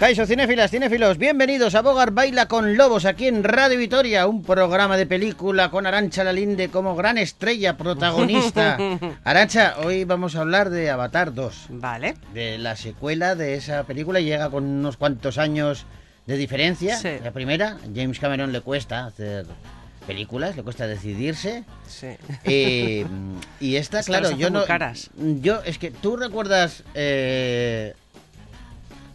Caiso, cinéfilas, cinéfilos, bienvenidos a Bogar Baila con Lobos aquí en Radio Vitoria, un programa de película con Arancha Lalinde como gran estrella protagonista. Arancha, hoy vamos a hablar de Avatar 2. Vale. De la secuela de esa película, llega con unos cuantos años de diferencia. Sí. La primera, James Cameron le cuesta hacer películas, le cuesta decidirse. Sí. Eh, y esta, claro, yo no. caras. Yo, es que tú recuerdas eh,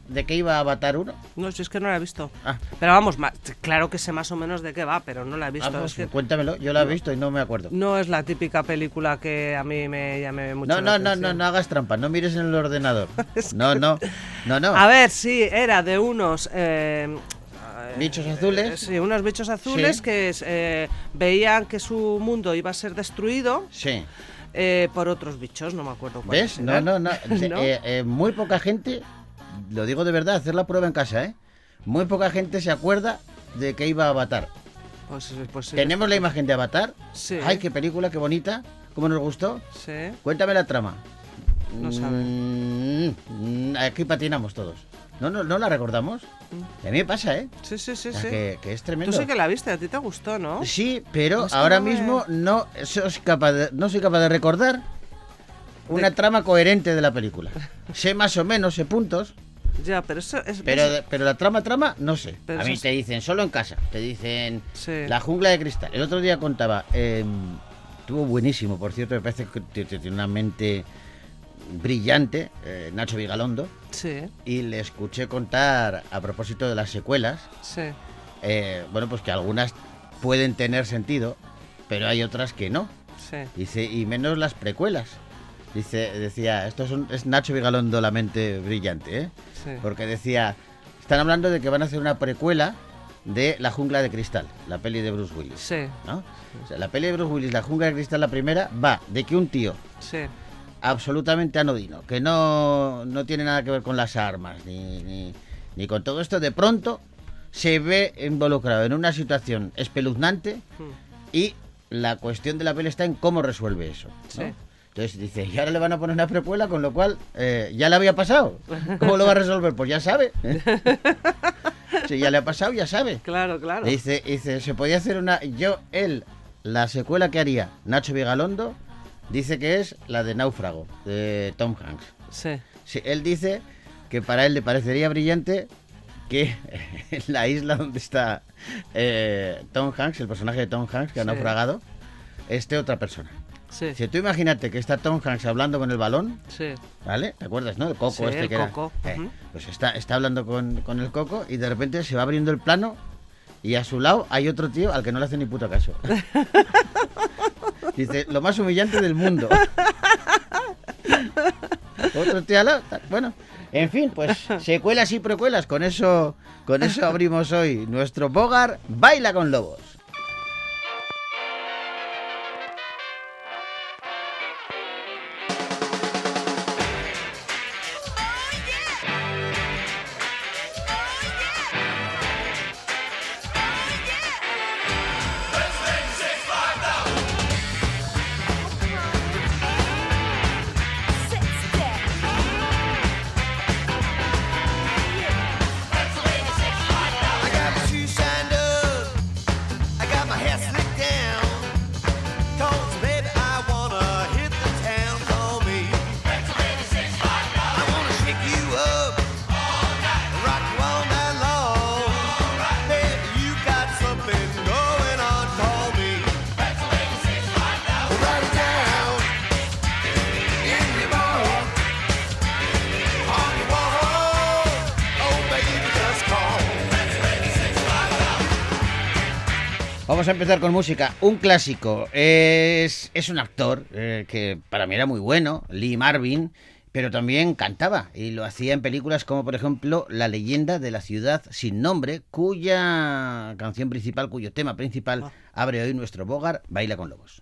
de qué iba Avatar 1? No, si es que no la he visto. Ah. Pero vamos, claro que sé más o menos de qué va, pero no la he visto. Ah, pues, Es que cuéntamelo, yo la he visto y no me acuerdo. no es la típica película que a mí me llame mucho No, la no, no, no, no hagas trampa, no mires en el ordenador. No, no, no, no. A ver, sí, era de unos... eh, Bichos eh, azules. Sí, unos bichos azules Sí. que eh, veían que su mundo iba a ser destruido Sí. eh, por otros bichos, no me acuerdo cuáles ¿Ves? No, no, no. ¿No? Eh, eh, muy poca gente, lo digo de verdad, hacer la prueba en casa, ¿eh? Muy poca gente se acuerda de que iba a Avatar. Pues, pues sí. Tenemos la imagen de Avatar. Sí. Ay, qué película, qué bonita. ¿Cómo nos gustó? Sí. Cuéntame la trama. No sabe. Mm, mm, aquí patinamos todos. ¿No, no, ¿No la recordamos? A mí me pasa, ¿eh? Sí, sí, sí, O sea, sí. que, que es Tú tremendo. sí que la viste, a ti te gustó, ¿no? Sí, pero Es que ahora no me- mismo no soy capaz de, no soy capaz de recordar una trama coherente de la película. sé más o menos, sé puntos, Ya, pero eso es... pero, pero la trama, trama, no sé. Pero a mí es- te dicen solo en casa, te dicen Sí. la jungla de cristal. El otro día contaba, eh, estuvo buenísimo, por cierto, me parece que tiene una mente brillante, eh, Nacho Vigalondo, Sí, y le escuché contar a propósito de las secuelas, sí. eh, bueno, pues que algunas pueden tener sentido, pero hay otras que no. Sí. Dice, y menos las precuelas. Dice, decía, esto es, un- es Nacho Vigalondo la mente brillante, ¿eh? Sí. Porque decía, están hablando de que van a hacer una precuela de La Jungla de Cristal, la peli de Bruce Willis. Sí, ¿no? O sea, la peli de Bruce Willis, La Jungla de Cristal, la primera, va de que un tío sí. absolutamente anodino, que no, no tiene nada que ver con las armas, ni, ni, ni con todo esto, de pronto se ve involucrado en una situación espeluznante Hmm. y la cuestión de la peli está en cómo resuelve eso. ¿no? Sí. Entonces dice, y ahora le van a poner una precuela, con lo cual eh, ya le había pasado. ¿Cómo lo va a resolver? Pues ya sabe. si ya le ha pasado, ya sabe. Claro, claro. Dice, dice, se podía hacer una. Yo, él, la secuela que haría Nacho Vigalondo, dice que es la de Náufrago, de Tom Hanks. Sí. Sí, él dice que para él le parecería brillante que en la isla donde está eh, Tom Hanks, el personaje de Tom Hanks que ha naufragado, esté otra persona. Sí. Si tú imagínate que está Tom Hanks hablando con el balón, Sí. ¿vale? ¿Te acuerdas, no? El coco Sí, este el que era. Eh. Pues está, está hablando con, con el coco y de repente se va abriendo el plano y a su lado hay otro tío al que no le hace ni puto caso. Dice, lo más humillante del mundo. otro tío al lado. Bueno, en fin, pues secuelas y precuelas. Con eso, con eso abrimos hoy nuestro Bogar Baila con Lobos. Vamos a empezar con música. Un clásico. Es, es un actor eh, que para mí era muy bueno, Lee Marvin, pero también cantaba y lo hacía en películas como por ejemplo La leyenda de la ciudad sin nombre, cuya canción principal, cuyo tema principal abre hoy nuestro Bogar Baila con Lobos.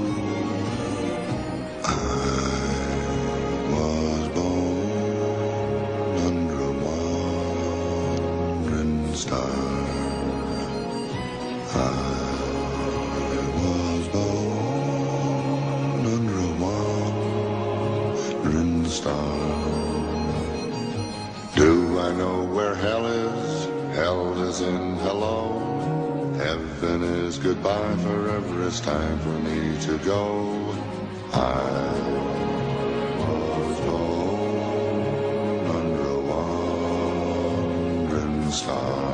Time for me to go. I star.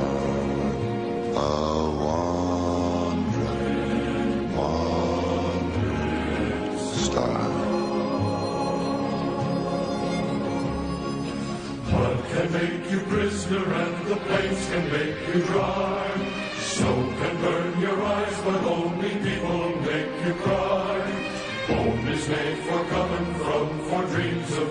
A wandering, wandering star. Mud can make you prisoner and the plains can make you dry.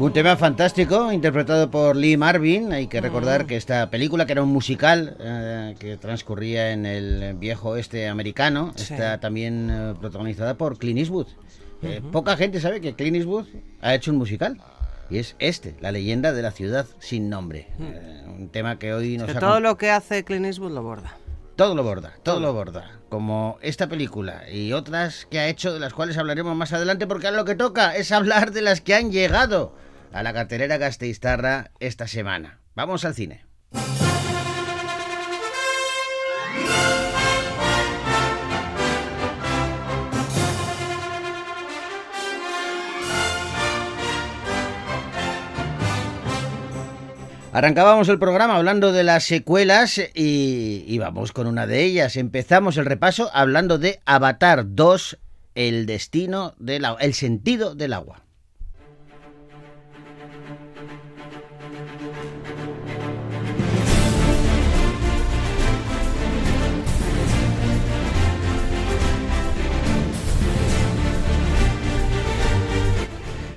Un tema fantástico, interpretado por Lee Marvin. Hay que recordar que esta película, que era un musical eh, que transcurría en el viejo oeste americano, Sí. está también eh, protagonizada por Clint Eastwood. Eh, Poca gente sabe que Clint Eastwood ha hecho un musical. Y es este, La leyenda de la ciudad sin nombre. Eh, un tema que hoy nos Que ha todo lo que hace Clint Eastwood lo borda. todo lo borda, todo lo borda. Como esta película y otras que ha hecho, de las cuales hablaremos más adelante, porque ahora lo que toca es hablar de las que han llegado a la cartelera Gasteiztarra esta semana. Vamos al cine. Arrancábamos el programa hablando de las secuelas y, y vamos con una de ellas. Empezamos el repaso hablando de Avatar 2, el destino del agua, el sentido del agua.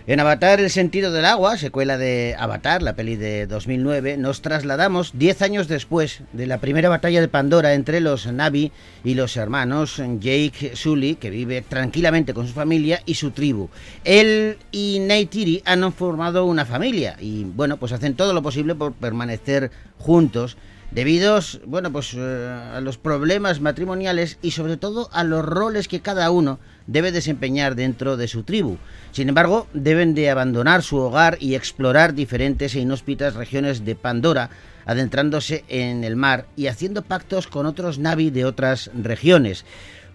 En Avatar, el sentido del agua, secuela de Avatar, la peli de 2009, nos trasladamos 10 años después de la primera batalla de Pandora entre los Navi y los hermanos Jake Sully, que vive tranquilamente con su familia y su tribu. Él y Neytiri han formado una familia y, bueno, pues hacen todo lo posible por permanecer juntos debido bueno, pues, eh, a los problemas matrimoniales y sobre todo a los roles que cada uno debe desempeñar dentro de su tribu. Sin embargo, deben de abandonar su hogar y explorar diferentes e inhóspitas regiones de Pandora, adentrándose en el mar y haciendo pactos con otros Navi de otras regiones.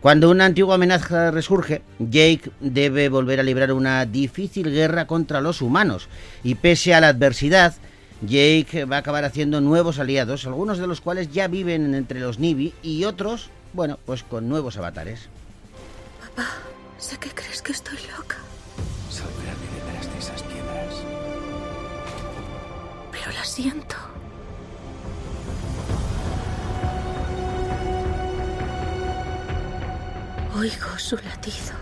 Cuando una antigua amenaza resurge, Jake debe volver a librar una difícil guerra contra los humanos y pese a la adversidad, Jake va a acabar haciendo nuevos aliados, algunos de los cuales ya viven entre los Nibi y otros, bueno, pues con nuevos avatares. Papá, sé que crees que estoy loca, Saldrán de detrás de esas piedras. pero la siento. Oigo su latido.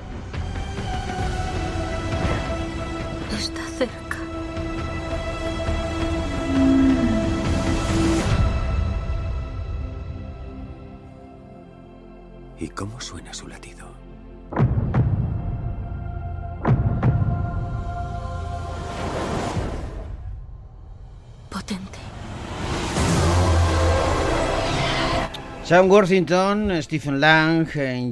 Está cerca. ¿Y cómo suena su latido? Sam Worthington, Stephen Lang,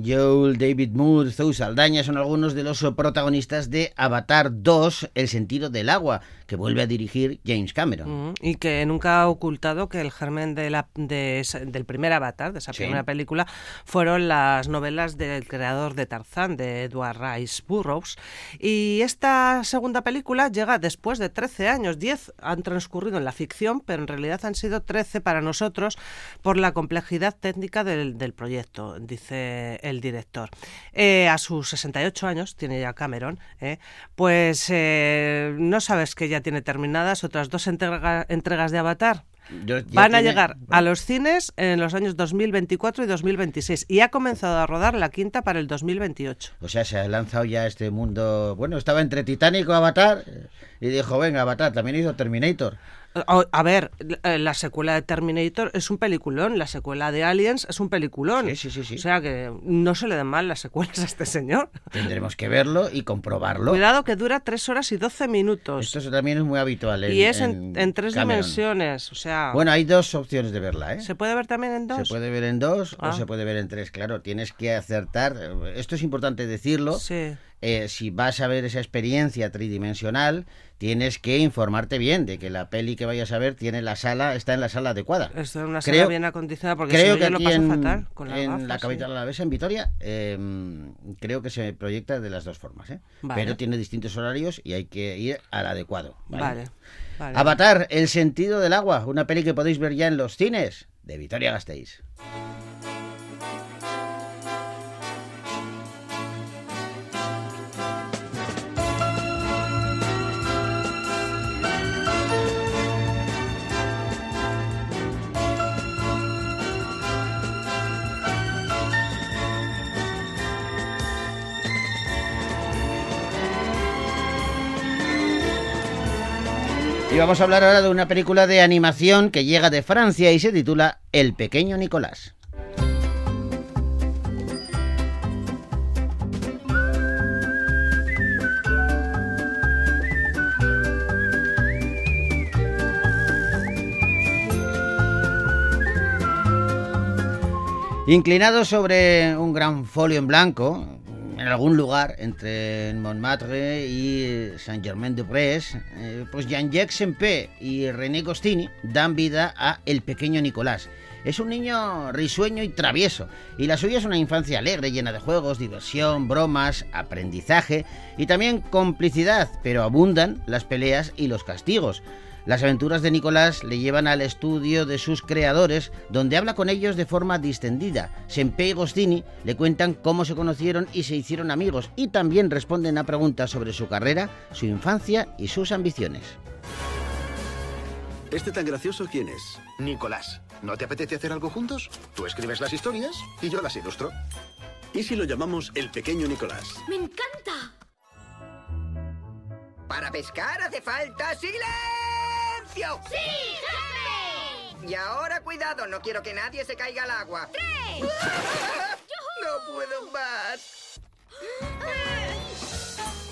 Joel David Moore, Zoe Saldaña son algunos de los protagonistas de Avatar 2, El sentido del agua, que vuelve a dirigir James Cameron. Mm, Y que nunca ha ocultado que el germen de la, de esa- del primer Avatar, de esa Sí. primera película, fueron las novelas del creador de Tarzán, de Edward Rice Burroughs. Y esta segunda película llega después de 13 años. 10 han transcurrido en la ficción, pero en realidad han sido 13 para nosotros por la complejidad técnica del, del proyecto, dice el director. Eh, a sus 68 años, tiene ya Cameron, eh, pues eh, no sabes que ya tiene terminadas otras dos entrega- entregas de Avatar. Yo- Van a tiene- llegar a los cines en los años 2024 y 2026 y ha comenzado a rodar la quinta para el 2028. O sea, se ha lanzado ya este mundo. Bueno, estaba entre Titanic o Avatar. eh, Y dijo, venga, Avatar, también hizo Terminator. A, a ver, eh, la secuela de Terminator es un peliculón, la secuela de Aliens es un peliculón. Sí, sí, sí, sí. O sea que no se le den mal las secuelas a este señor. Tendremos que verlo y comprobarlo. Cuidado que dura 3 horas y 12 minutos. Esto también es muy habitual. y es en, en tres Cameron. dimensiones. O sea, Bueno, hay dos opciones de verla, ¿eh? ¿se puede ver también en dos? Se puede ver en dos Ah. o se puede ver en tres. Claro, tienes que acertar. Esto es importante decirlo. Sí. Eh, si vas a ver esa experiencia tridimensional, tienes que informarte bien de que la peli que vayas a ver tiene la sala, está en la sala adecuada. Una sala Creo- bien acondicionada porque Creo si que no, yo aquí lo paso en, fatal con las en la sí. capital alavesa, en Vitoria, eh, creo que se proyecta de las dos formas. ¿eh? Vale. Pero tiene distintos horarios y hay que ir al adecuado. ¿vale? Vale. vale. Avatar, El sentido del agua, una peli que podéis ver ya en los cines de Vitoria Gasteiz. Y vamos a hablar ahora de una película de animación que llega de Francia y se titula El pequeño Nicolás. Inclinado sobre un gran folio en blanco, en algún lugar entre Montmartre y Saint-Germain-de-Prés, eh, pues Jean-Jacques Sempé y René Gostini dan vida a El pequeño Nicolás. Es un niño risueño y travieso, y la suya es una infancia alegre, llena de juegos, diversión, bromas, aprendizaje y también complicidad, pero abundan las peleas y los castigos. Las aventuras de Nicolás le llevan al estudio de sus creadores, donde habla con ellos de forma distendida. Senpei y Gostini le cuentan cómo se conocieron y se hicieron amigos, y también responden a preguntas sobre su carrera, su infancia y sus ambiciones. ¿Este tan gracioso quién es? Nicolás, ¿no te apetece hacer algo juntos? Tú escribes las historias y yo las ilustro. ¿Y si lo llamamos el pequeño Nicolás? ¡Me encanta! Para pescar hace falta silencio. ¡Sí, jefe! Y ahora cuidado, no quiero que nadie se caiga al agua. ¡Tres! No puedo más.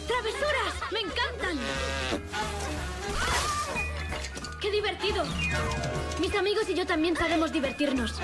¡Travesuras! ¡Me encantan! ¡Qué divertido! Mis amigos y yo también sabemos divertirnos.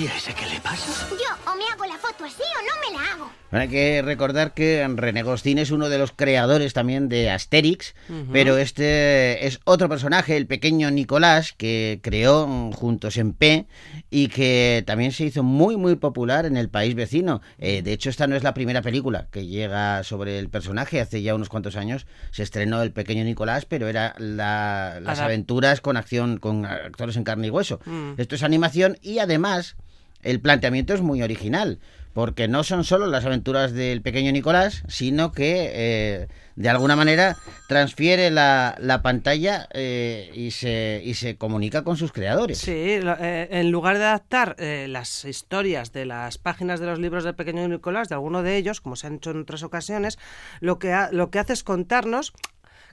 ¿Y a ese qué le pasa? Yo o me hago la foto así o no me la hago. Hay que recordar que René Gostín es uno de los creadores también de Asterix, pero este es otro personaje, el pequeño Nicolás, que creó juntos en P y que también se hizo muy muy popular en el país vecino. Eh, de hecho, esta no es la primera película que llega sobre el personaje. Hace ya unos cuantos años se estrenó El pequeño Nicolás, pero era la- las Adap- aventuras con acción, con actores en carne y hueso. Mm. Esto es animación y además el planteamiento es muy original, porque no son solo las aventuras del pequeño Nicolás, sino que eh, de alguna manera transfiere la, la pantalla eh, y, se, y se comunica con sus creadores. Sí, eh, en lugar de adaptar las historias de las páginas de los libros del pequeño Nicolás, de alguno de ellos, como se han hecho en otras ocasiones, lo que, ha- lo que hace es contarnos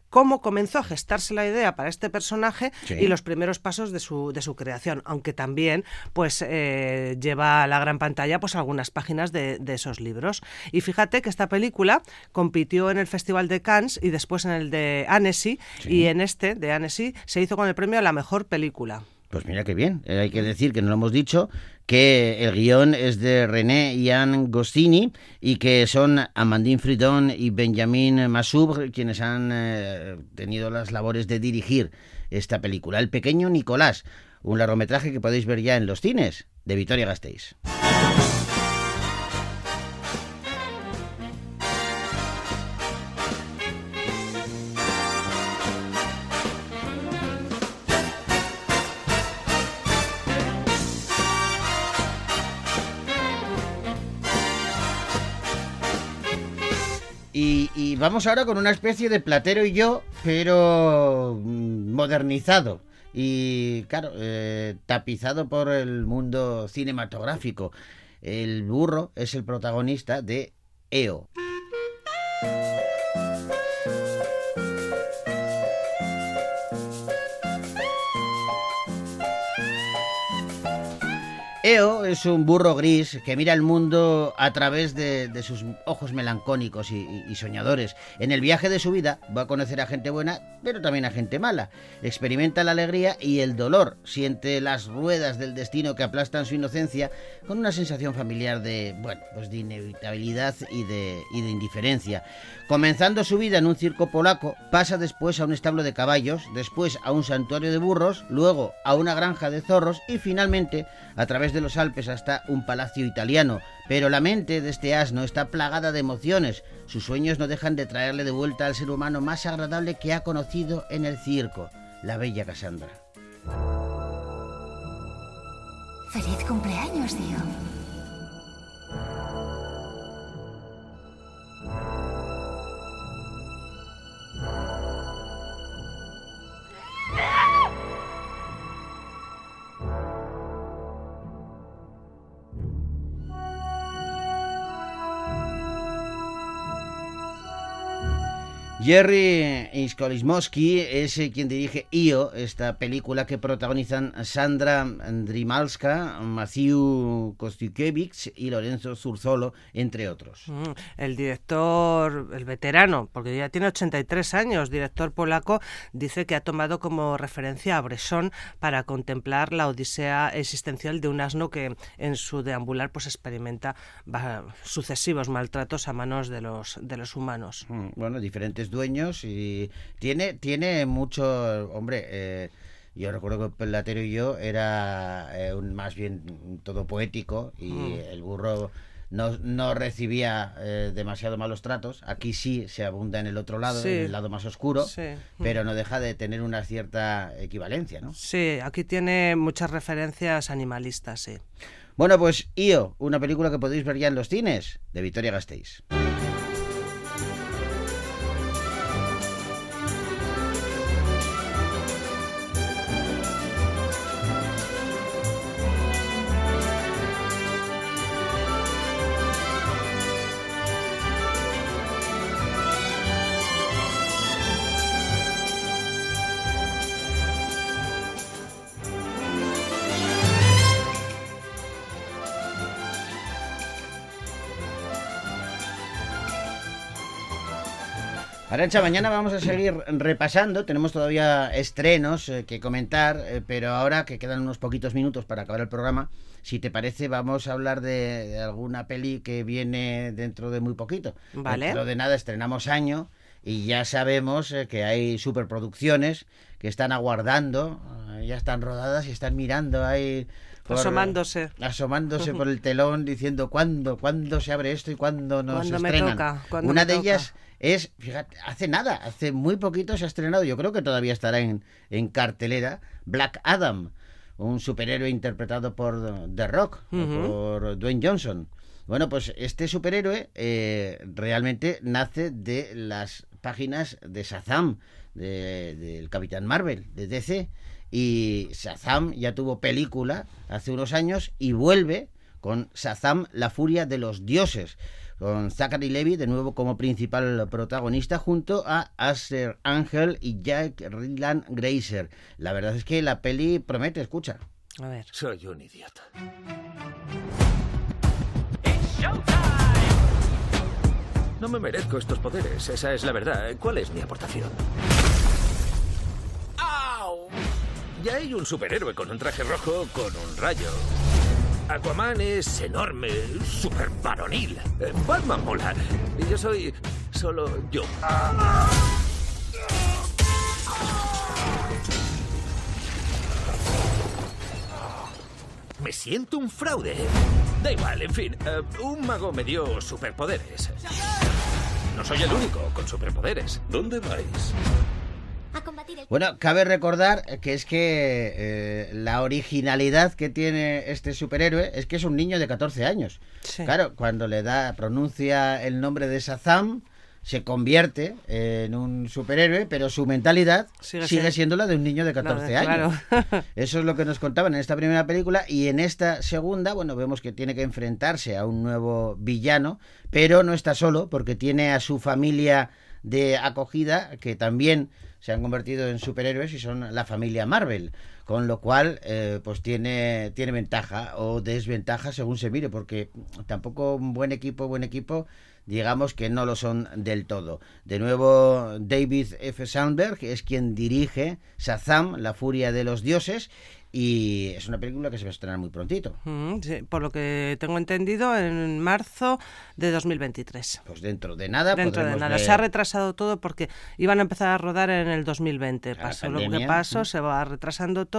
cómo comenzó a gestarse la idea para este personaje Sí. y los primeros pasos de su, de su creación, aunque también pues eh, lleva a la gran pantalla pues algunas páginas de, de esos libros. Y fíjate que esta película compitió en el Festival de Cannes y después en el de Annecy y en este de Annecy se hizo con el premio a la mejor película. Pues mira qué bien. Eh, hay que decir que no lo hemos dicho que el guion es de René Ian Goscinny y que son Amandine Fridon y Benjamin Massoub quienes han eh, tenido las labores de dirigir esta película. El pequeño Nicolás, un largometraje que podéis ver ya en los cines de Vitoria Gasteiz. Vamos ahora con una especie de platero y yo, pero mm, modernizado. Y claro, eh, tapizado por el mundo cinematográfico. El burro es el protagonista de EO. Eo es un burro gris que mira el mundo a través de, de sus ojos melancólicos y, y- soñadores. En el viaje de su vida va a conocer a gente buena, pero también a gente mala. Experimenta la alegría y el dolor. Siente las ruedas del destino que aplastan su inocencia con una sensación familiar de, bueno, pues de inevitabilidad y de, y de indiferencia. Comenzando su vida en un circo polaco, pasa después a un establo de caballos, después a un santuario de burros, luego a una granja de zorros y finalmente a través de los Alpes hasta un palacio italiano. Pero la mente de este asno está plagada de emociones. Sus sueños no dejan de traerle de vuelta al ser humano más agradable que ha conocido en el circo, la bella Cassandra. Feliz cumpleaños, tío. Jerry Iskolismowski es eh, quien dirige Io, esta película que protagonizan Sandra Drimalska, Matthew Kostiukiewicz y Lorenzo Zurzolo, entre otros. Mm, El director, el veterano, porque ya tiene 83 años, director polaco, dice que ha tomado como referencia a Bresson para contemplar la odisea existencial de un asno que en su deambular pues experimenta sucesivos maltratos a manos de los, de los humanos. Mm, Bueno, diferentes dueños y tiene, tiene mucho, hombre, eh, yo recuerdo que Pelatero y yo era eh, un, más bien todo poético y Mm. el burro no, no recibía eh, demasiado malos tratos. Aquí sí se abunda en el otro lado, Sí. en el lado más oscuro, Sí. pero no deja de tener una cierta equivalencia, ¿no? Sí, aquí tiene muchas referencias animalistas, sí. Bueno, pues Io, una película que podéis ver ya en los cines de Victoria Gasteiz. Arancha, mañana vamos a seguir repasando. Tenemos todavía estrenos eh, que comentar, eh, pero ahora que quedan unos poquitos minutos para acabar el programa, si te parece, vamos a hablar de, de alguna peli que viene dentro de muy poquito. Vale. Dentro de nada estrenamos año y ya sabemos eh, que hay superproducciones que están aguardando, ya están rodadas y están mirando ahí. por- Asomándose. Asomándose por el telón diciendo cuándo, cuándo se abre esto y cuándo nos ¿Cuándo me estrenan. toca? ¿Cuándo Una me de toca? ellas es, fíjate, hace nada, hace muy poquito se ha estrenado, yo creo que todavía estará en, en cartelera, Black Adam, un superhéroe interpretado por The Rock, por Dwayne Johnson. Bueno, pues este superhéroe eh, realmente nace de las páginas de Shazam, de- del Capitán Marvel, de DC. Y Shazam ya tuvo película hace unos años y vuelve con Shazam, la furia de los dioses, con Zachary Levi de nuevo como principal protagonista junto a Aster Angel y Jack Ryland Grazer. La verdad es que la peli promete, escucha. A ver. Soy un idiota. No me merezco estos poderes, esa es la verdad. ¿Cuál es mi aportación? ¡Au! Ya hay un superhéroe con un traje rojo con un rayo. Aquaman es enorme, super varonil. Eh, Batman mola. Y yo soy solo yo. Me siento un fraude. Da igual, en fin. eh, un mago me dio superpoderes. No soy el único con superpoderes. ¿Dónde vais? Bueno, cabe recordar que es que eh, la originalidad que tiene este superhéroe es que es un niño de 14 años. Sí. Claro, cuando le da, pronuncia el nombre de Shazam, se convierte en un superhéroe, pero su mentalidad Sigue sigue, siendo- la de un niño de 14 La de- años. claro. Eso es lo que nos contaban en esta primera película y en esta segunda, bueno, vemos que tiene que enfrentarse a un nuevo villano, pero no está solo porque tiene a su familia de acogida que también se han convertido en superhéroes y son la familia Marvel, con lo cual eh, pues tiene tiene ventaja o desventaja según se mire, porque tampoco un buen equipo, buen equipo digamos que no lo son del todo. De nuevo, David F. Sandberg es quien dirige Shazam, la furia de los dioses, y es una película que se va a estrenar muy prontito. Mm, sí, por lo que tengo entendido, en marzo de 2023. Pues dentro de nada Dentro de nada. ver- Se ha retrasado todo porque iban a empezar a rodar en el 2020. La Pasó lo que pasó, mm. se va retrasando todo.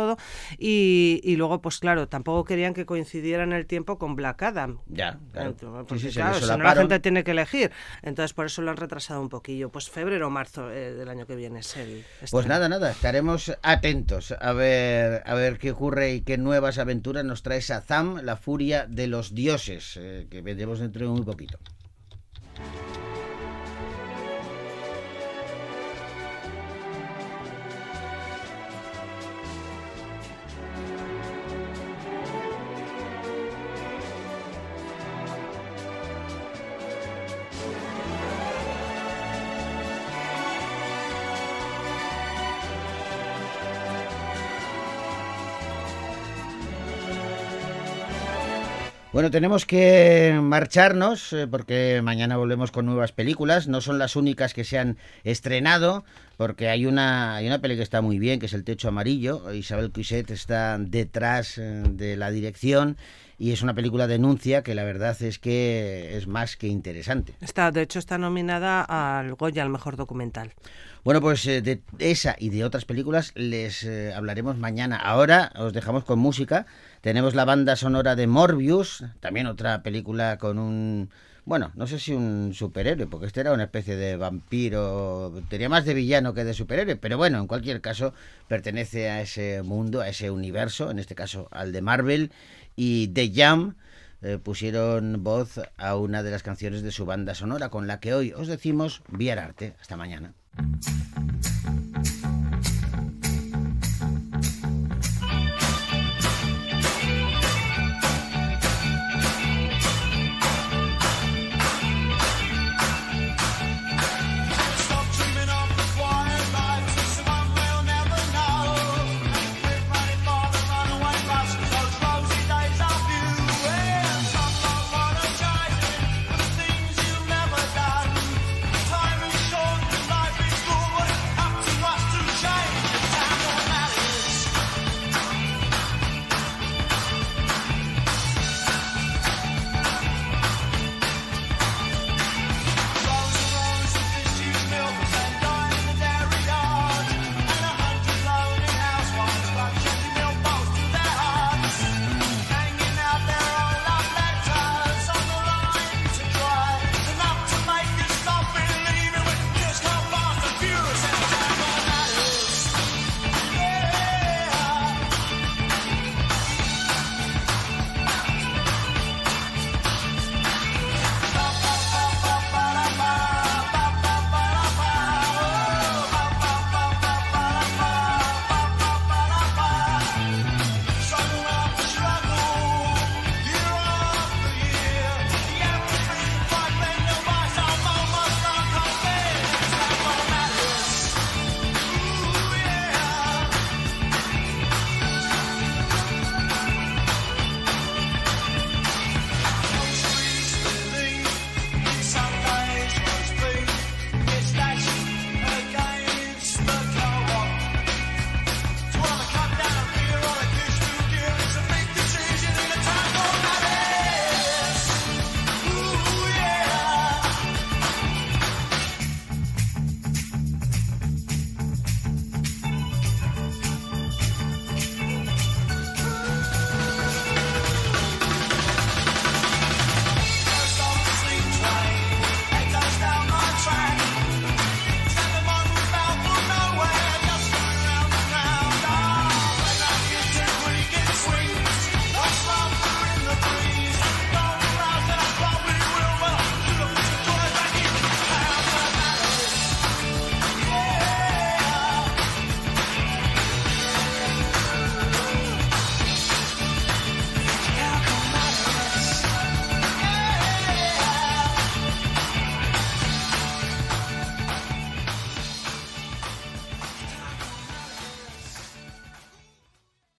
Y, y luego, pues claro, tampoco querían que coincidiera en el tiempo con Black Adam. Ya, claro. Entonces, Sí, porque, sí, se claro, le si no la gente tiene que elegir. Entonces, por eso lo han retrasado un poquillo. Pues febrero o marzo eh, del año que viene es el Pues nada, nada, estaremos atentos a ver, a ver qué ocurre y qué nuevas aventuras nos trae Shazam, la furia de los dioses, eh, que veremos dentro de muy poquito. Bueno, tenemos que marcharnos eh, porque mañana volvemos con nuevas películas. No son las únicas que se han estrenado, porque hay una, hay una peli que está muy bien, que es El Techo Amarillo. Isabel Cuiset está detrás eh, de la dirección y es una película denuncia que la verdad es que es más que interesante. Está, de hecho, está nominada al Goya, al mejor documental. Bueno, pues eh, de esa y de otras películas les hablaremos mañana. Ahora os dejamos con música. Tenemos la banda sonora de Morbius, también otra película con un... Bueno, no sé si un superhéroe, porque este era una especie de vampiro, tenía más de villano que de superhéroe, pero bueno, en cualquier caso pertenece a ese mundo, a ese universo, en este caso al de Marvel, y The Jam eh, pusieron voz a una de las canciones de su banda sonora, con la que hoy os decimos Viar Arte. Hasta mañana.